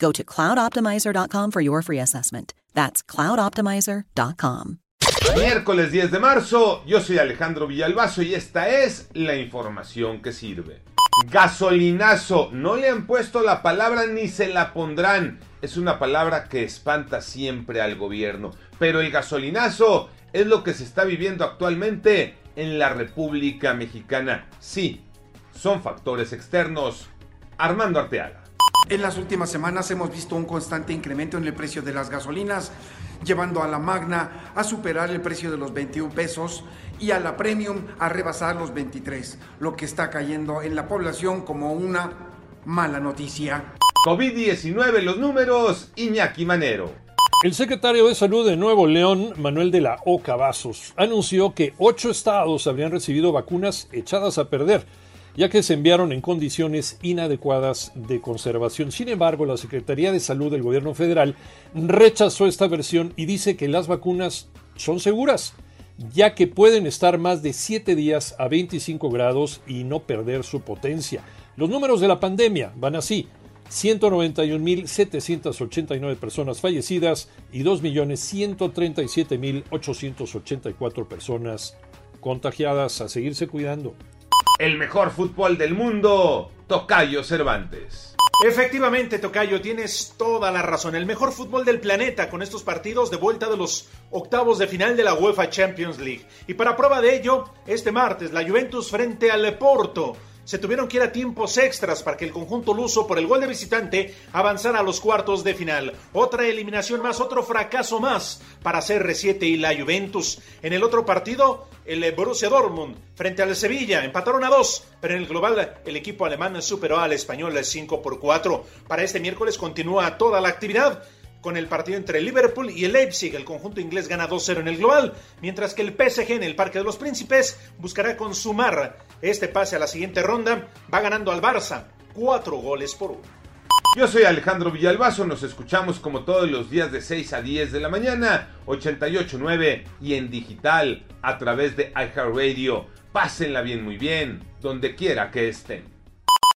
Go to cloudoptimizer.com for your free assessment. That's cloudoptimizer.com. Miércoles 10 de marzo, yo soy Alejandro Villalbazo y esta es la información que sirve. Gasolinazo, no le han puesto la palabra ni se la pondrán. Es una palabra que espanta siempre al gobierno. Pero el gasolinazo es lo que se está viviendo actualmente en la República Mexicana. Sí, son factores externos. Armando Arteaga. En las últimas semanas hemos visto un constante incremento en el precio de las gasolinas, llevando a la Magna a superar el precio de los 21 pesos y a la Premium a rebasar los 23, lo que está cayendo en la población como una mala noticia. COVID-19, los números, Iñaki Manero. El secretario de Salud de Nuevo León, Manuel de la Oca Vasos, anunció que ocho estados habrían recibido vacunas echadas a perder ya que se enviaron en condiciones inadecuadas de conservación. Sin embargo, la Secretaría de Salud del Gobierno Federal rechazó esta versión y dice que las vacunas son seguras, ya que pueden estar más de 7 días a 25 grados y no perder su potencia. Los números de la pandemia van así. 191.789 personas fallecidas y 2.137.884 personas contagiadas. A seguirse cuidando el mejor fútbol del mundo, Tocayo Cervantes. Efectivamente, Tocayo, tienes toda la razón. El mejor fútbol del planeta con estos partidos de vuelta de los octavos de final de la UEFA Champions League. Y para prueba de ello, este martes la Juventus frente al Porto se tuvieron que ir a tiempos extras para que el conjunto luso, por el gol de visitante, avanzara a los cuartos de final. Otra eliminación más, otro fracaso más para CR7 y la Juventus. En el otro partido, el Borussia Dortmund frente al Sevilla empataron a dos, pero en el global el equipo alemán superó al español 5 por 4. Para este miércoles continúa toda la actividad con el partido entre Liverpool y el Leipzig. El conjunto inglés gana 2-0 en el global, mientras que el PSG en el Parque de los Príncipes buscará consumar este pase a la siguiente ronda. Va ganando al Barça, cuatro goles por uno. Yo soy Alejandro Villalbazo, nos escuchamos como todos los días de 6 a 10 de la mañana, 88.9 y en digital a través de iHeartRadio. Pásenla bien, muy bien, donde quiera que estén.